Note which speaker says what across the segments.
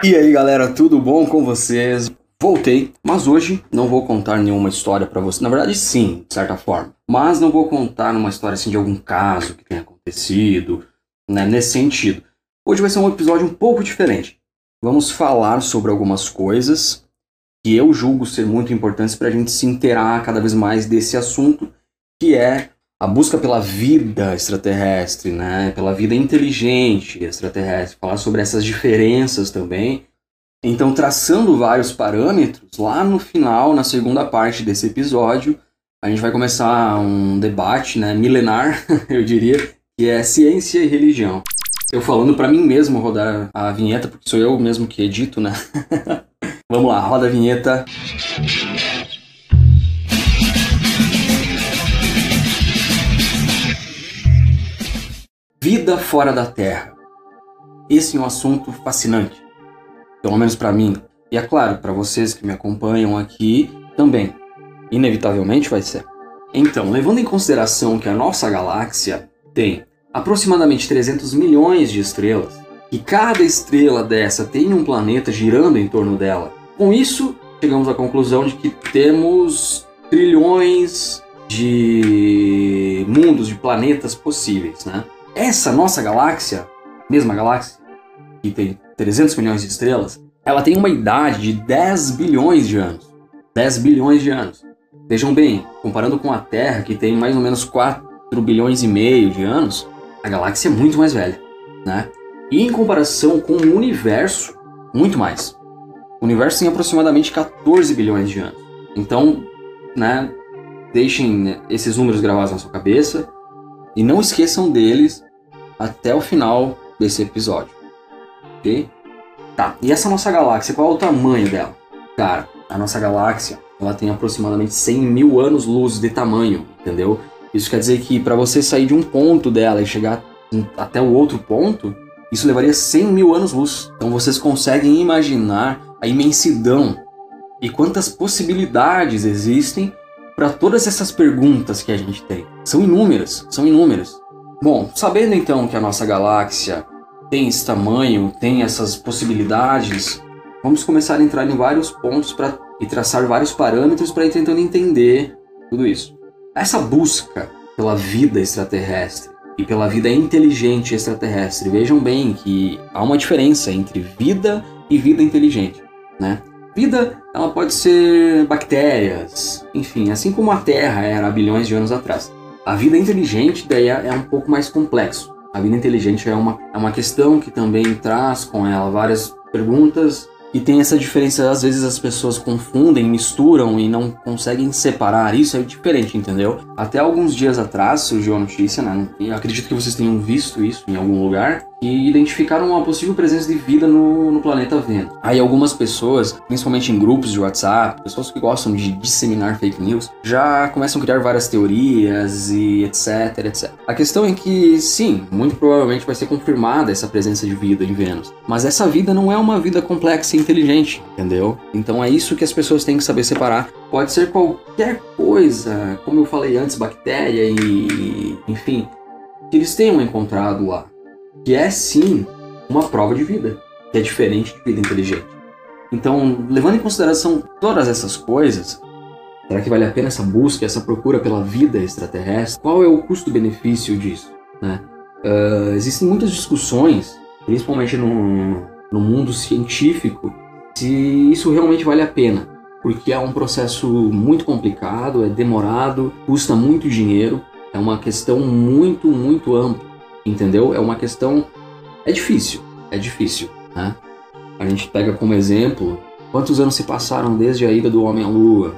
Speaker 1: E aí galera, tudo bom com vocês? Voltei, mas hoje não vou contar nenhuma história para você. Na verdade, sim, de certa forma. Mas não vou contar uma história assim de algum caso que tenha acontecido, né, nesse sentido. Hoje vai ser um episódio um pouco diferente. Vamos falar sobre algumas coisas que eu julgo ser muito importantes para a gente se inteirar cada vez mais desse assunto, que é a busca pela vida extraterrestre, né? Pela vida inteligente extraterrestre, falar sobre essas diferenças também. Então, traçando vários parâmetros, lá no final, na segunda parte desse episódio, a gente vai começar um debate, né, milenar, eu diria, que é ciência e religião. Eu falando para mim mesmo rodar a vinheta, porque sou eu mesmo que edito, né? Vamos lá, roda a vinheta. Vida fora da Terra. Esse é um assunto fascinante, pelo menos para mim. E é claro, para vocês que me acompanham aqui também. Inevitavelmente vai ser. Então, levando em consideração que a nossa galáxia tem aproximadamente 300 milhões de estrelas, e cada estrela dessa tem um planeta girando em torno dela, com isso chegamos à conclusão de que temos trilhões de mundos, de planetas possíveis, né? Essa nossa galáxia, mesma galáxia, que tem 300 milhões de estrelas, ela tem uma idade de 10 bilhões de anos. 10 bilhões de anos. Vejam bem, comparando com a Terra, que tem mais ou menos 4 bilhões e meio de anos, a galáxia é muito mais velha, né? E em comparação com o universo, muito mais. O universo tem aproximadamente 14 bilhões de anos. Então, né, deixem esses números gravados na sua cabeça e não esqueçam deles até o final desse episódio. Ok? Tá, e essa nossa galáxia, qual é o tamanho dela? Cara, a nossa galáxia ela tem aproximadamente 100 mil anos-luz de tamanho, entendeu? Isso quer dizer que para você sair de um ponto dela e chegar até o outro ponto, isso levaria 100 mil anos-luz. Então vocês conseguem imaginar a imensidão e quantas possibilidades existem para todas essas perguntas que a gente tem. São inúmeras, são inúmeras. Bom, sabendo então que a nossa galáxia tem esse tamanho, tem essas possibilidades, vamos começar a entrar em vários pontos para e traçar vários parâmetros para ir tentando entender tudo isso. Essa busca pela vida extraterrestre e pela vida inteligente extraterrestre, vejam bem que há uma diferença entre vida e vida inteligente, né? Vida, ela pode ser bactérias, enfim, assim como a Terra era há bilhões de anos atrás. A vida inteligente daí é, é um pouco mais complexo. A vida inteligente é uma, é uma questão que também traz com ela várias perguntas e tem essa diferença, às vezes as pessoas confundem, misturam e não conseguem separar. Isso é diferente, entendeu? Até alguns dias atrás surgiu a notícia, né? E acredito que vocês tenham visto isso em algum lugar, que identificaram uma possível presença de vida no, no planeta Vênus. Aí algumas pessoas, principalmente em grupos de WhatsApp, pessoas que gostam de disseminar fake news, já começam a criar várias teorias e etc, etc. A questão é que, sim, muito provavelmente vai ser confirmada essa presença de vida em Vênus. Mas essa vida não é uma vida complexa e inteligente, entendeu? Então é isso que as pessoas têm que saber separar. Pode ser qualquer coisa, como eu falei antes, bactéria e enfim, que eles tenham encontrado lá que é sim uma prova de vida, que é diferente de vida inteligente. Então, levando em consideração todas essas coisas, será que vale a pena essa busca, essa procura pela vida extraterrestre? Qual é o custo-benefício disso? Né? Uh, existem muitas discussões, principalmente no, no mundo científico, se isso realmente vale a pena, porque é um processo muito complicado, é demorado, custa muito dinheiro, é uma questão muito, muito ampla entendeu? É uma questão. É difícil, é difícil, né? A gente pega como exemplo quantos anos se passaram desde a ida do homem à lua.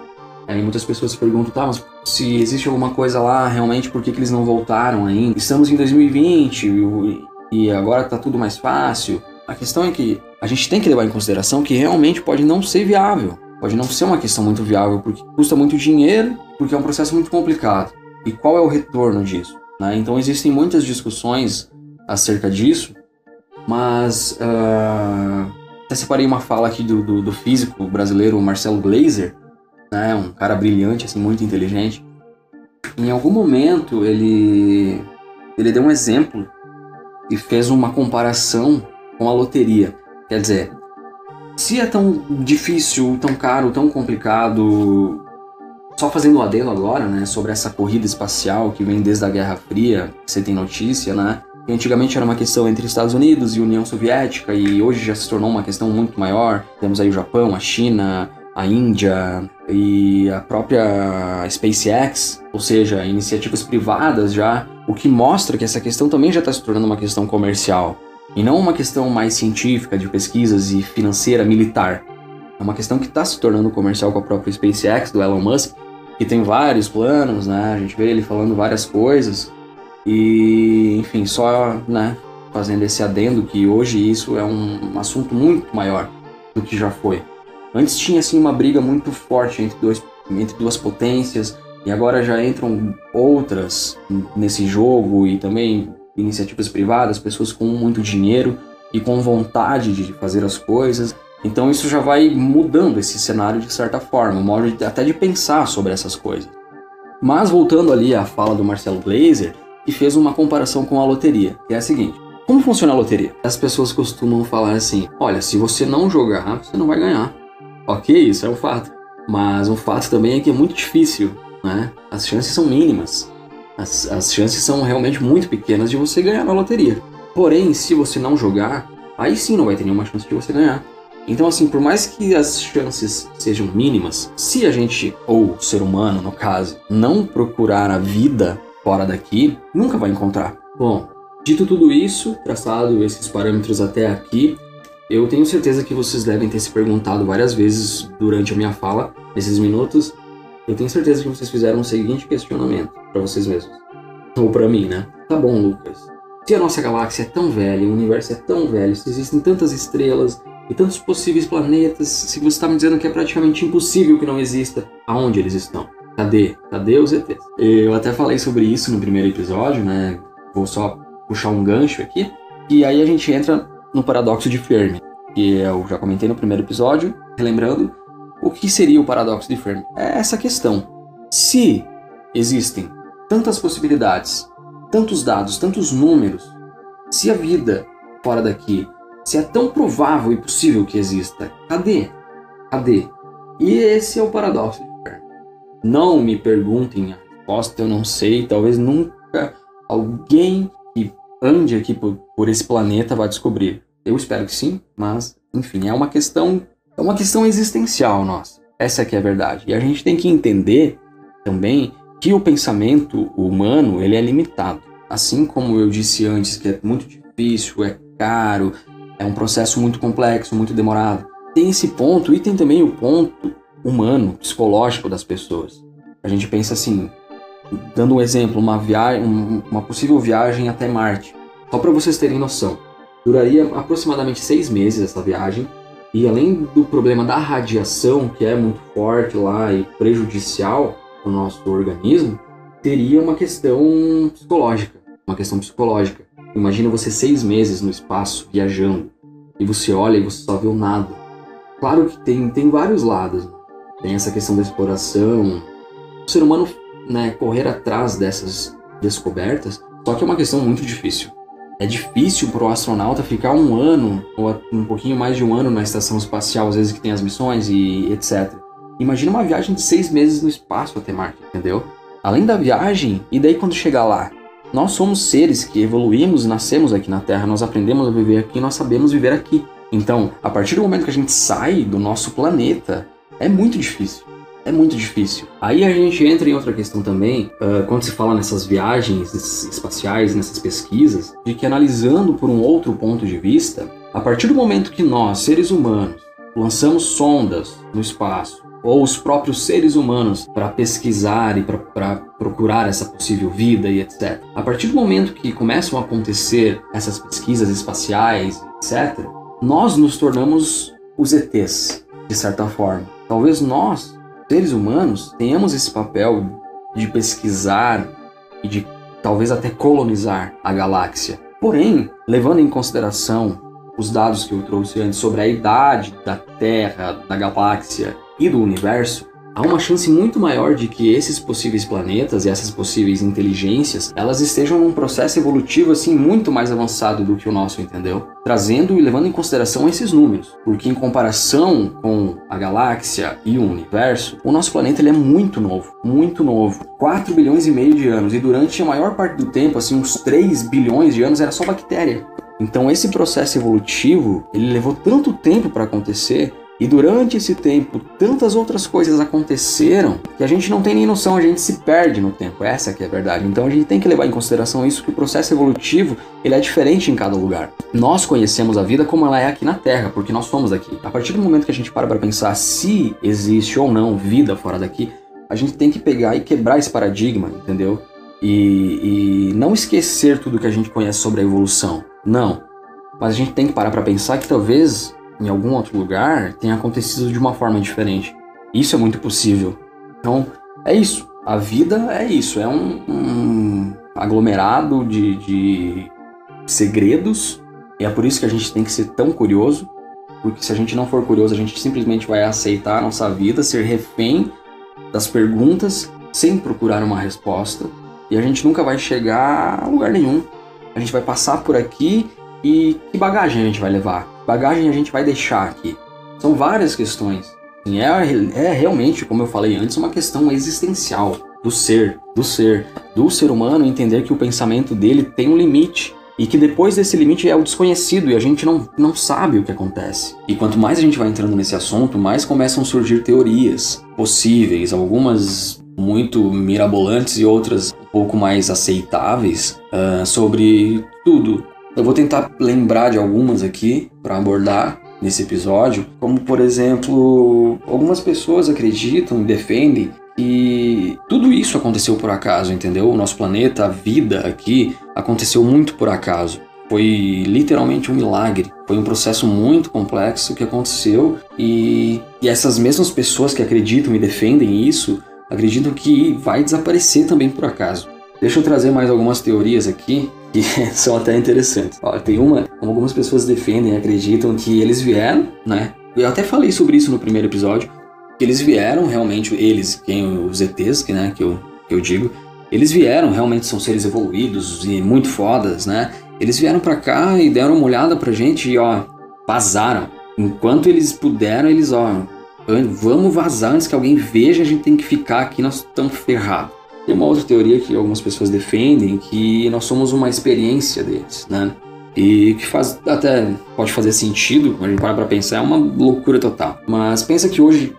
Speaker 1: Aí muitas pessoas se perguntam, tá, mas se existe alguma coisa lá realmente, por que, que eles não voltaram ainda? Estamos em 2020 e agora tá tudo mais fácil. A questão é que a gente tem que levar em consideração que realmente pode não ser viável. Pode não ser uma questão muito viável, porque custa muito dinheiro, porque é um processo muito complicado. E qual é o retorno disso? Né? Então existem muitas discussões acerca disso, mas uh, até separei uma fala aqui do, do, do, físico brasileiro Marcelo Glazer, né? um cara brilhante, assim, muito inteligente. Em algum momento ele, ele deu um exemplo e fez uma comparação com a loteria. Quer dizer, se é tão difícil, tão caro, tão complicado, só fazendo um adendo agora, né, sobre essa corrida espacial que vem desde a Guerra Fria, você tem notícia, né? Que antigamente era uma questão entre Estados Unidos e União Soviética e hoje já se tornou uma questão muito maior. Temos aí o Japão, a China, a Índia e a própria SpaceX, ou seja, iniciativas privadas já, o que mostra que essa questão também já está se tornando uma questão comercial e não uma questão mais científica de pesquisas e financeira militar. É uma questão que está se tornando comercial com a própria SpaceX do Elon Musk, que tem vários planos, né? A gente vê ele falando várias coisas e, enfim, só, né, fazendo esse adendo que hoje isso é um, assunto muito maior do que já foi. Antes tinha assim uma briga muito forte entre, dois, entre duas potências e agora já entram outras nesse jogo e também iniciativas privadas, pessoas com muito dinheiro e com vontade de fazer as coisas. Então isso já vai mudando esse cenário de certa forma, o modo de, até de pensar sobre essas coisas. Mas voltando ali à fala do Marcelo Glazer, que fez uma comparação com a loteria, que é a seguinte: como funciona a loteria? As pessoas costumam falar assim: olha, se você não jogar, você não vai ganhar. Ok, isso é um fato. Mas um fato também é que é muito difícil, né? As chances são mínimas. As, as chances são realmente muito pequenas de você ganhar na loteria. Porém, se você não jogar, aí sim não vai ter nenhuma chance de você ganhar. Então, assim, por mais que as chances sejam mínimas, se a gente, ou o ser humano no caso, não procurar a vida fora daqui, nunca vai encontrar. Bom, dito tudo isso, traçado esses parâmetros até aqui, eu tenho certeza que vocês devem ter se perguntado várias vezes durante a minha fala, nesses minutos. Eu tenho certeza que vocês fizeram o seguinte questionamento para vocês mesmos. Ou para mim, né? Tá bom, Lucas. Se a nossa galáxia é tão velha, o universo é tão velho, se existem tantas estrelas e tantos possíveis planetas, se você está me dizendo que é praticamente impossível que não exista, aonde eles estão? Cadê? Cadê os ETs? Eu até falei sobre isso no primeiro episódio, né? Vou só puxar um gancho aqui. E aí a gente entra no paradoxo de Fermi, que eu já comentei no primeiro episódio, relembrando. O que seria o paradoxo de Fermi? É essa questão. Se existem tantas possibilidades, tantos dados, tantos números, se a vida fora daqui, se é tão provável e possível que exista, cadê? Cadê? E esse é o paradoxo não me perguntem a resposta, eu não sei. Talvez nunca alguém que ande aqui por, por esse planeta vai descobrir. Eu espero que sim, mas enfim, é uma questão, é uma questão existencial nossa. Essa que é a verdade. E a gente tem que entender também que o pensamento humano ele é limitado. Assim como eu disse antes que é muito difícil, é caro, é um processo muito complexo, muito demorado. Tem esse ponto e tem também o ponto humano, psicológico das pessoas. A gente pensa assim, dando um exemplo, uma viagem, uma possível viagem até Marte. Só para vocês terem noção, duraria aproximadamente seis meses essa viagem. E além do problema da radiação, que é muito forte lá e prejudicial para o nosso organismo, teria uma questão psicológica. Uma questão psicológica. Imagina você seis meses no espaço viajando e você olha e você só vê o nada. Claro que tem, tem vários lados. Tem essa questão da exploração. O ser humano né, correr atrás dessas descobertas, só que é uma questão muito difícil. É difícil para o astronauta ficar um ano, ou um pouquinho mais de um ano na estação espacial, às vezes que tem as missões e etc. Imagina uma viagem de seis meses no espaço até Marte, entendeu? Além da viagem, e daí quando chegar lá? Nós somos seres que evoluímos e nascemos aqui na Terra, nós aprendemos a viver aqui, nós sabemos viver aqui. Então, a partir do momento que a gente sai do nosso planeta, é muito difícil. É muito difícil. Aí a gente entra em outra questão também, uh, quando se fala nessas viagens espaciais, nessas pesquisas, de que analisando por um outro ponto de vista, a partir do momento que nós, seres humanos, lançamos sondas no espaço, ou os próprios seres humanos, para pesquisar e para procurar essa possível vida e etc. A partir do momento que começam a acontecer essas pesquisas espaciais, etc., nós nos tornamos os ETs, de certa forma. Talvez nós, seres humanos, tenhamos esse papel de pesquisar e de talvez até colonizar a galáxia. Porém, levando em consideração os dados que eu trouxe antes sobre a idade da Terra, da galáxia e do universo, há uma chance muito maior de que esses possíveis planetas e essas possíveis inteligências, elas estejam num processo evolutivo assim muito mais avançado do que o nosso, entendeu? Trazendo e levando em consideração esses números, porque em comparação com a galáxia e o universo, o nosso planeta ele é muito novo, muito novo. 4 bilhões e meio de anos e durante a maior parte do tempo, assim, uns 3 bilhões de anos era só bactéria. Então esse processo evolutivo, ele levou tanto tempo para acontecer e durante esse tempo, tantas outras coisas aconteceram que a gente não tem nem noção, a gente se perde no tempo. Essa que é a verdade. Então a gente tem que levar em consideração isso que o processo evolutivo, ele é diferente em cada lugar. Nós conhecemos a vida como ela é aqui na Terra, porque nós somos daqui. A partir do momento que a gente para para pensar se existe ou não vida fora daqui, a gente tem que pegar e quebrar esse paradigma, entendeu? E, e não esquecer tudo que a gente conhece sobre a evolução. Não. Mas a gente tem que parar para pensar que talvez em algum outro lugar tenha acontecido de uma forma diferente. Isso é muito possível. Então, é isso. A vida é isso. É um, um aglomerado de, de segredos. E é por isso que a gente tem que ser tão curioso. Porque se a gente não for curioso, a gente simplesmente vai aceitar a nossa vida, ser refém das perguntas, sem procurar uma resposta. E a gente nunca vai chegar a lugar nenhum. A gente vai passar por aqui e que bagagem a gente vai levar? Bagagem a gente vai deixar aqui? São várias questões. É, é realmente, como eu falei antes, uma questão existencial do ser, do ser, do ser humano entender que o pensamento dele tem um limite e que depois desse limite é o desconhecido e a gente não, não sabe o que acontece. E quanto mais a gente vai entrando nesse assunto, mais começam a surgir teorias possíveis, algumas muito mirabolantes e outras um pouco mais aceitáveis uh, sobre tudo, eu vou tentar lembrar de algumas aqui para abordar nesse episódio, como por exemplo, algumas pessoas acreditam e defendem que tudo isso aconteceu por acaso, entendeu? O nosso planeta, a vida aqui aconteceu muito por acaso. Foi literalmente um milagre. Foi um processo muito complexo que aconteceu e, e essas mesmas pessoas que acreditam e defendem isso acreditam que vai desaparecer também por acaso. Deixa eu trazer mais algumas teorias aqui que são até interessantes. Tem uma, algumas pessoas defendem, acreditam que eles vieram, né? Eu até falei sobre isso no primeiro episódio, que eles vieram realmente, eles, quem os ETs, que, né, que eu, que eu digo, eles vieram, realmente são seres evoluídos e muito fodas, né? Eles vieram para cá e deram uma olhada pra gente e, ó, vazaram. Enquanto eles puderam, eles, ó, vamos vazar antes que alguém veja, a gente tem que ficar aqui, nós estamos ferrados. Tem uma outra teoria que algumas pessoas defendem que nós somos uma experiência deles, né? E que faz até pode fazer sentido, quando a gente para para pensar, é uma loucura total. Mas pensa que hoje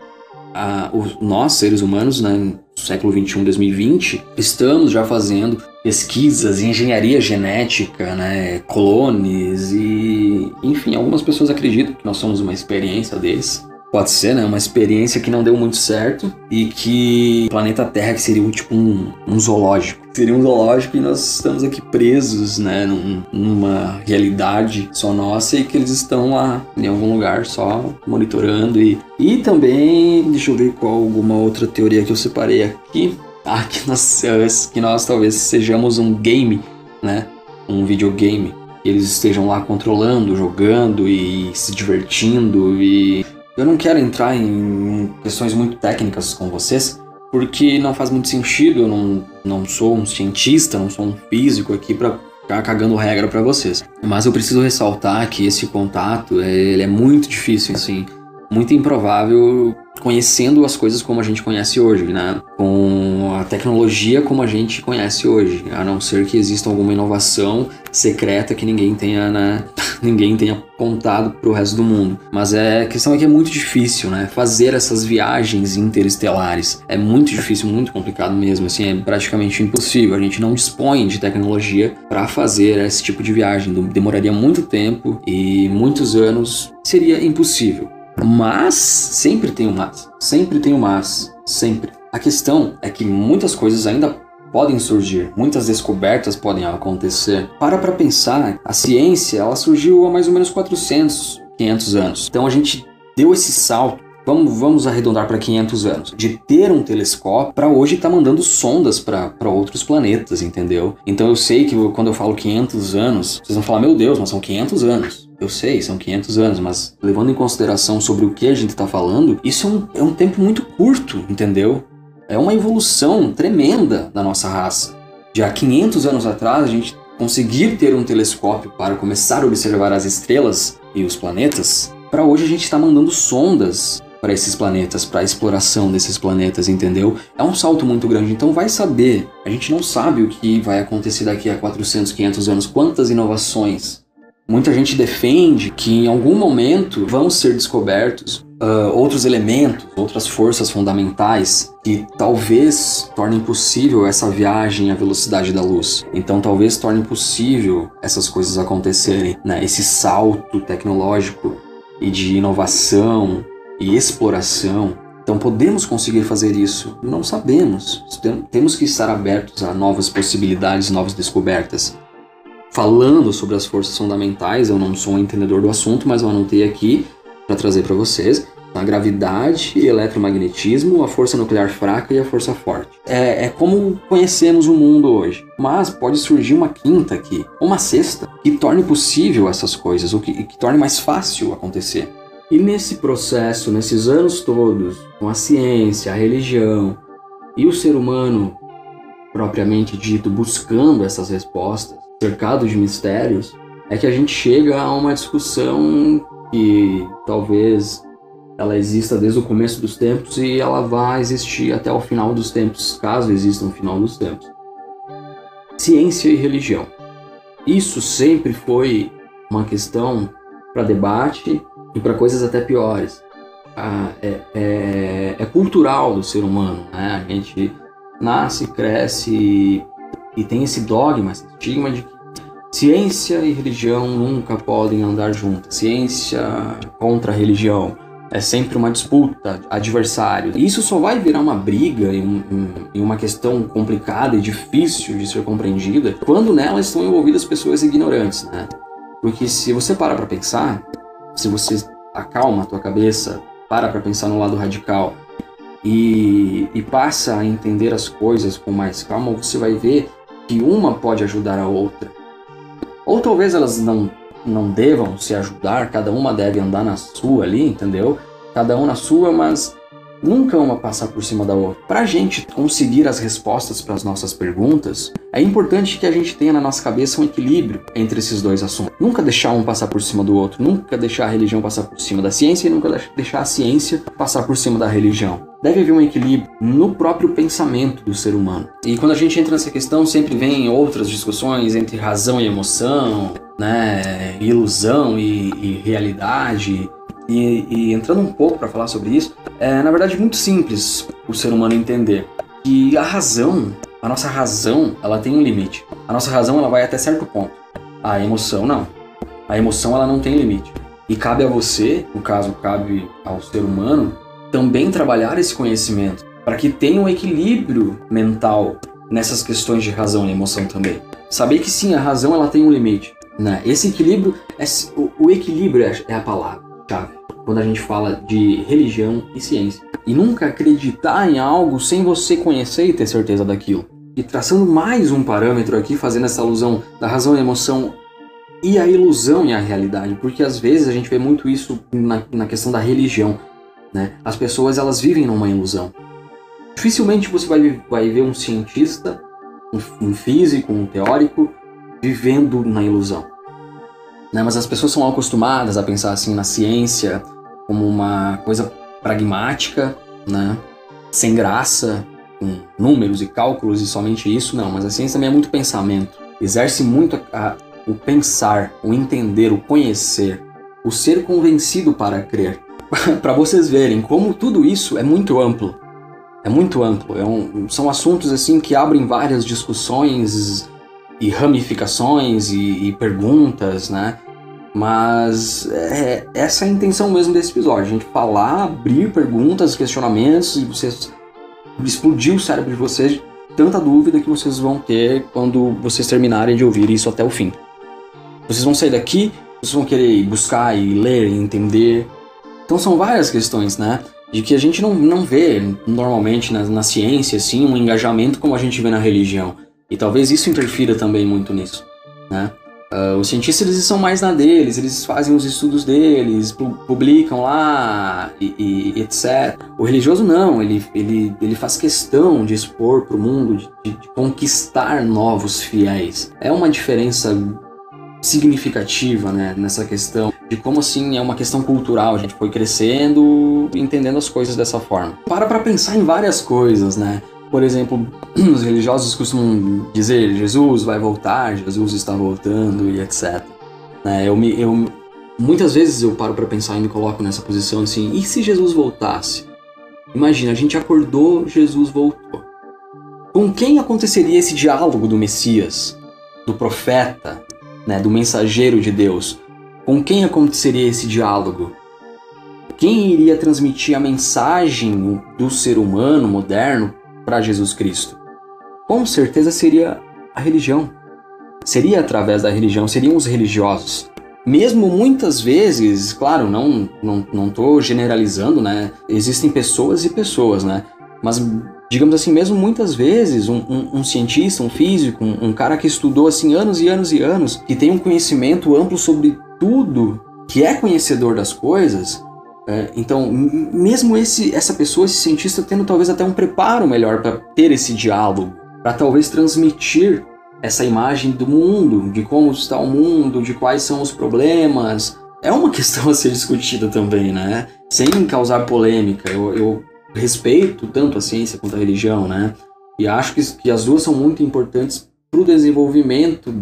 Speaker 1: a, o, nós, seres humanos, né, no século 21, 2020, estamos já fazendo pesquisas engenharia genética, né, clones e, enfim, algumas pessoas acreditam que nós somos uma experiência deles. Pode ser, né? Uma experiência que não deu muito certo e que o planeta Terra que seria tipo um, um zoológico. Seria um zoológico e nós estamos aqui presos, né? Num, numa realidade só nossa e que eles estão lá em algum lugar só monitorando. E, e também, deixa eu ver qual alguma outra teoria que eu separei aqui. Ah, que nós, que nós talvez sejamos um game, né? Um videogame. Eles estejam lá controlando, jogando e se divertindo e eu não quero entrar em questões muito técnicas com vocês, porque não faz muito sentido. Eu não, não sou um cientista, não sou um físico aqui para ficar cagando regra para vocês. Mas eu preciso ressaltar que esse contato ele é muito difícil, assim, muito improvável conhecendo as coisas como a gente conhece hoje, né? Com a tecnologia como a gente conhece hoje, a não ser que exista alguma inovação secreta que ninguém tenha, né? ninguém tenha contado pro resto do mundo. Mas é, a questão é que é muito difícil, né? Fazer essas viagens interestelares é muito difícil, muito complicado mesmo, assim, é praticamente impossível. A gente não dispõe de tecnologia para fazer esse tipo de viagem. Demoraria muito tempo e muitos anos seria impossível. Mas sempre tem um mas, sempre tem um mas, sempre. A questão é que muitas coisas ainda podem surgir, muitas descobertas podem acontecer. Para para pensar, a ciência ela surgiu há mais ou menos 400, 500 anos. Então a gente deu esse salto Vamos, vamos arredondar para 500 anos. De ter um telescópio para hoje estar tá mandando sondas para outros planetas, entendeu? Então eu sei que quando eu falo 500 anos, vocês vão falar, meu Deus, mas são 500 anos. Eu sei, são 500 anos, mas levando em consideração sobre o que a gente está falando, isso é um, é um tempo muito curto, entendeu? É uma evolução tremenda da nossa raça. Já 500 anos atrás, a gente conseguir ter um telescópio para começar a observar as estrelas e os planetas, para hoje a gente está mandando sondas para esses planetas, para a exploração desses planetas, entendeu? É um salto muito grande, então vai saber. A gente não sabe o que vai acontecer daqui a 400, 500 anos, quantas inovações. Muita gente defende que em algum momento vão ser descobertos uh, outros elementos, outras forças fundamentais que talvez tornem possível essa viagem à velocidade da luz. Então talvez torne possível essas coisas acontecerem, né? Esse salto tecnológico e de inovação e exploração. Então podemos conseguir fazer isso? Não sabemos. Temos que estar abertos a novas possibilidades, novas descobertas. Falando sobre as forças fundamentais, eu não sou um entendedor do assunto, mas eu anotei aqui para trazer para vocês a gravidade, eletromagnetismo, a força nuclear fraca e a força forte. É, é, como conhecemos o mundo hoje. Mas pode surgir uma quinta aqui, uma sexta, que torne possível essas coisas, o que, que torne mais fácil acontecer. E nesse processo, nesses anos todos, com a ciência, a religião e o ser humano propriamente dito buscando essas respostas, cercado de mistérios, é que a gente chega a uma discussão que talvez ela exista desde o começo dos tempos e ela vai existir até o final dos tempos, caso exista um final dos tempos. Ciência e religião. Isso sempre foi uma questão para debate e para coisas até piores. Ah, é, é, é, cultural do ser humano, né? A gente nasce, cresce e, tem esse dogma, esse estigma de que ciência e religião nunca podem andar juntas. Ciência contra religião é sempre uma disputa, adversário. E isso só vai virar uma briga e, um, uma questão complicada e difícil de ser compreendida quando nela estão envolvidas pessoas ignorantes, né? Porque se você para para pensar, se você acalma a tua cabeça, para para pensar no lado radical e, e passa a entender as coisas com mais calma, você vai ver que uma pode ajudar a outra. Ou talvez elas não, não devam se ajudar, cada uma deve andar na sua ali, entendeu? Cada um na sua, mas nunca uma passar por cima da outra. Para a gente conseguir as respostas para as nossas perguntas, é importante que a gente tenha na nossa cabeça um equilíbrio entre esses dois assuntos. Nunca deixar um passar por cima do outro, nunca deixar a religião passar por cima da ciência e nunca deixar a ciência passar por cima da religião. Deve haver um equilíbrio no próprio pensamento do ser humano. E quando a gente entra nessa questão, sempre vem outras discussões entre razão e emoção, né, ilusão e, e realidade. E, e, entrando um pouco para falar sobre isso, é na verdade muito simples o ser humano entender que a razão, a nossa razão, ela tem um limite. A nossa razão ela vai até certo ponto. A emoção não. A emoção ela não tem limite. E cabe a você, no caso cabe ao ser humano, também trabalhar esse conhecimento para que tenha um equilíbrio mental nessas questões de razão e emoção também. Saber que sim, a razão ela tem um limite. Né? Esse equilíbrio, é, o, o equilíbrio é, é a palavra-chave quando a gente fala de religião e ciência. E nunca acreditar em algo sem você conhecer e ter certeza daquilo. E traçando mais um parâmetro aqui, fazendo essa alusão da razão e emoção e a ilusão e a realidade, porque às vezes a gente vê muito isso na, na questão da religião. Né? As pessoas elas vivem numa ilusão. Dificilmente você vai, vai ver um cientista, um, um físico, um teórico vivendo na ilusão. Né? Mas as pessoas são acostumadas a pensar assim na ciência como uma coisa pragmática, né? sem graça, com números e cálculos e somente isso, não. Mas a ciência também é muito pensamento. Exerce muito a, a, o pensar, o entender, o conhecer, o ser convencido para crer. para vocês verem como tudo isso é muito amplo. É muito amplo. É um, são assuntos assim que abrem várias discussões e ramificações e, e perguntas, né? Mas é, essa é a intenção mesmo desse episódio, a gente falar, abrir perguntas, questionamentos e vocês explodir o cérebro de vocês tanta dúvida que vocês vão ter quando vocês terminarem de ouvir isso até o fim. Vocês vão sair daqui, vocês vão querer buscar e ler e entender. Então são várias questões, né? De que a gente não, não vê normalmente na, na ciência assim um engajamento como a gente vê na religião. E talvez isso interfira também muito nisso, né? Uh, os cientistas eles são mais na deles, eles fazem os estudos deles, pu publicam lá e, e, etc. O religioso não, ele, ele, ele faz questão de expor para o mundo, de, de, conquistar novos fiéis. É uma diferença significativa né, nessa questão de como assim é uma questão cultural. A gente foi crescendo, entendendo as coisas dessa forma. Para para pensar em várias coisas, né? Por exemplo, os religiosos costumam dizer Jesus vai voltar, Jesus está voltando e etc. Né, eu, me, eu muitas vezes eu paro para pensar e me coloco nessa posição assim: e se Jesus voltasse? Imagina, a gente acordou, Jesus voltou. Com quem aconteceria esse diálogo do Messias, do profeta, né, do mensageiro de Deus? Com quem aconteceria esse diálogo? Quem iria transmitir a mensagem do ser humano moderno para Jesus Cristo? Com certeza seria a religião. Seria através da religião, seriam os religiosos. Mesmo muitas vezes, claro, não não não generalizando, né? Existem pessoas e pessoas, né? Mas digamos assim, mesmo muitas vezes um, um, um cientista, um físico, um, um, cara que estudou assim anos e anos e anos, que tem um conhecimento amplo sobre tudo, que é conhecedor das coisas, é, então, mesmo esse, essa pessoa, esse cientista, tendo talvez até um preparo melhor para ter esse diálogo, para talvez transmitir essa imagem do mundo, de como está o mundo, de quais são os problemas, é uma questão a ser discutida também, né? Sem causar polêmica. Eu, eu respeito tanto a ciência quanto a religião, né? E acho que, que as duas são muito importantes para o desenvolvimento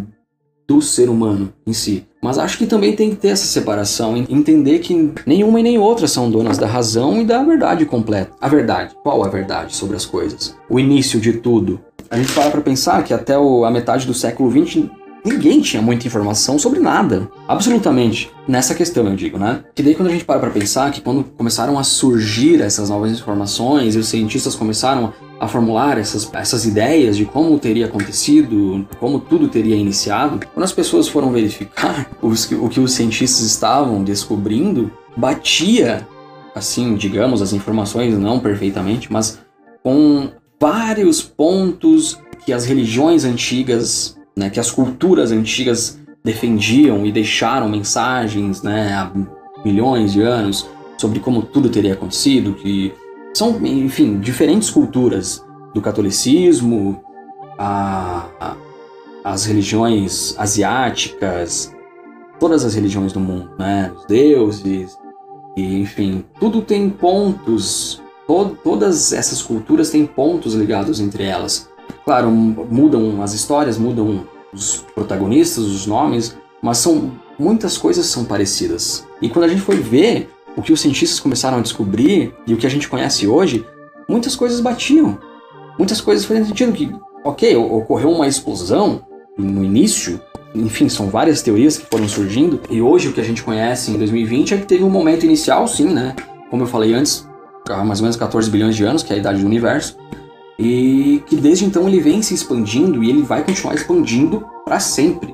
Speaker 1: do ser humano em si. Mas acho que também tem que ter essa separação, entender que nenhuma e nem outra são donas da razão e da verdade completa. A verdade, qual a verdade sobre as coisas? O início de tudo. A gente para para pensar que até o, a metade do século XX ninguém tinha muita informação sobre nada. Absolutamente. Nessa questão, eu digo, né? E daí quando a gente para pra pensar que quando começaram a surgir essas novas informações e os cientistas começaram a formular essas, essas ideias de como teria acontecido, como tudo teria iniciado, quando as pessoas foram verificar os, o que os cientistas estavam descobrindo, batia, assim, digamos, as informações não perfeitamente, mas com vários pontos que as religiões antigas, né, que as culturas antigas defendiam e deixaram mensagens, né, há milhões de anos sobre como tudo teria acontecido, que são, enfim, diferentes culturas do catolicismo, a, a, as religiões asiáticas, todas as religiões do mundo, né? Os deuses, e, enfim, tudo tem pontos, to, todas essas culturas têm pontos ligados entre elas. Claro, mudam as histórias, mudam os protagonistas, os nomes, mas são muitas coisas são parecidas. E quando a gente foi ver o que os cientistas começaram a descobrir e o que a gente conhece hoje, muitas coisas batiam. Muitas coisas faziam sentido que, ok, ocorreu uma explosão no início, enfim, são várias teorias que foram surgindo, e hoje o que a gente conhece em 2020 é que teve um momento inicial, sim, né? Como eu falei antes, mais ou menos 14 bilhões de anos, que é a idade do universo, e que desde então ele vem se expandindo e ele vai continuar expandindo para sempre.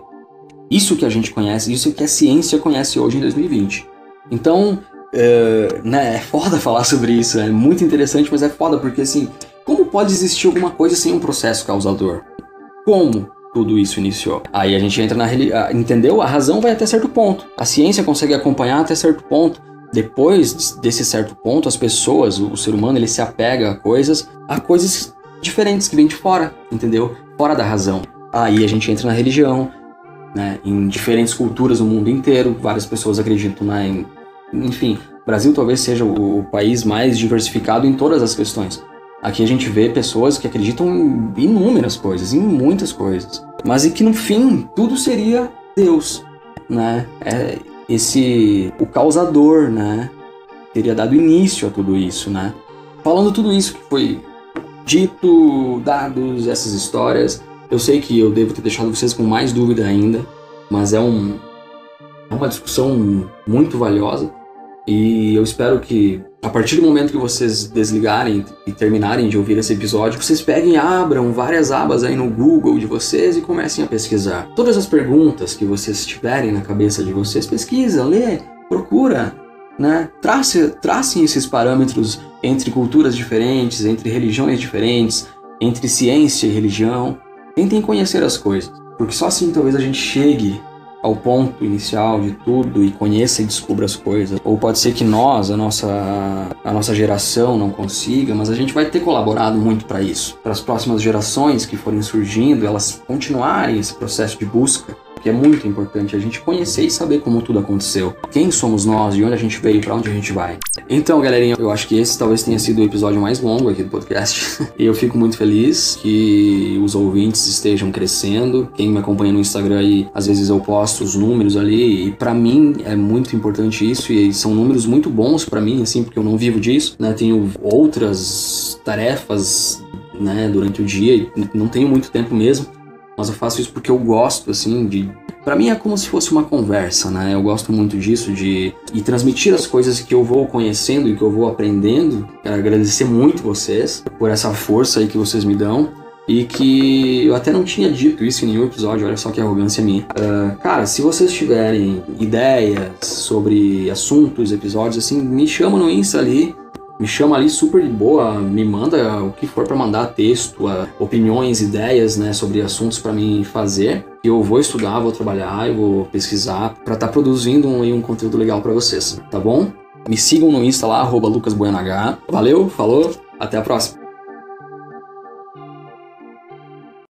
Speaker 1: Isso que a gente conhece, isso que a ciência conhece hoje em 2020. Então, é, né, é foda falar sobre isso, é muito interessante, mas é foda porque assim, como pode existir alguma coisa sem um processo causador? Como tudo isso iniciou? Aí a gente entra na entendeu? A razão vai até certo ponto. A ciência consegue acompanhar até certo ponto. Depois desse certo ponto, as pessoas, o ser humano, ele se apega a coisas, a coisas diferentes que vêm de fora, entendeu? Fora da razão. Aí a gente entra na religião, né? Em diferentes culturas do mundo inteiro, várias pessoas acreditam na enfim, o Brasil talvez seja o, o país mais diversificado em todas as questões. Aqui a gente vê pessoas que acreditam em inúmeras coisas, em muitas coisas, mas e que no fim tudo seria Deus, né? É esse o causador, né? Teria dado início a tudo isso, né? Falando tudo isso que foi dito, dados, essas histórias, eu sei que eu devo ter deixado vocês com mais dúvida ainda, mas é um é uma discussão muito valiosa e eu espero que a partir do momento que vocês desligarem e terminarem de ouvir esse episódio, vocês peguem e abram várias abas aí no Google de vocês e comecem a pesquisar. Todas as perguntas que vocês tiverem na cabeça de vocês, pesquisa, lê, procura, né? Trace, tracem esses parâmetros entre culturas diferentes, entre religiões diferentes, entre ciência e religião. Tentem conhecer as coisas, porque só assim talvez a gente chegue ao ponto inicial de tudo e conheça e descubra as coisas. Ou pode ser que nós, a nossa, a nossa geração, não consiga, mas a gente vai ter colaborado muito para isso. Para as próximas gerações que forem surgindo, elas continuarem esse processo de busca que é muito importante a gente conhecer e saber como tudo aconteceu. Quem somos nós, de onde a gente veio, para onde a gente vai. Então, galerinha, eu acho que esse talvez tenha sido o episódio mais longo aqui do podcast. eu fico muito feliz que os ouvintes estejam crescendo. Quem me acompanha no Instagram aí, às vezes eu posto os números ali e para mim é muito importante isso e são números muito bons para mim, assim, porque eu não vivo disso, né? Tenho outras tarefas né, durante o dia e não tenho muito tempo mesmo mas eu faço isso porque eu gosto, assim, de. Para mim é como se fosse uma conversa, né? Eu gosto muito disso, de e transmitir as coisas que eu vou conhecendo e que eu vou aprendendo. Quero agradecer muito vocês por essa força aí que vocês me dão. E que eu até não tinha dito isso em nenhum episódio, olha só que arrogância minha. Uh, cara, se vocês tiverem ideias sobre assuntos, episódios, assim, me chama no Insta ali me chama ali super de boa, me manda o que for para mandar texto, opiniões, ideias, né, sobre assuntos para mim fazer. E eu vou estudar, vou trabalhar, eu vou pesquisar para estar tá produzindo um, um conteúdo legal para vocês, tá bom? Me sigam no Insta lá, lucasbuenah. Valeu, falou, até a próxima.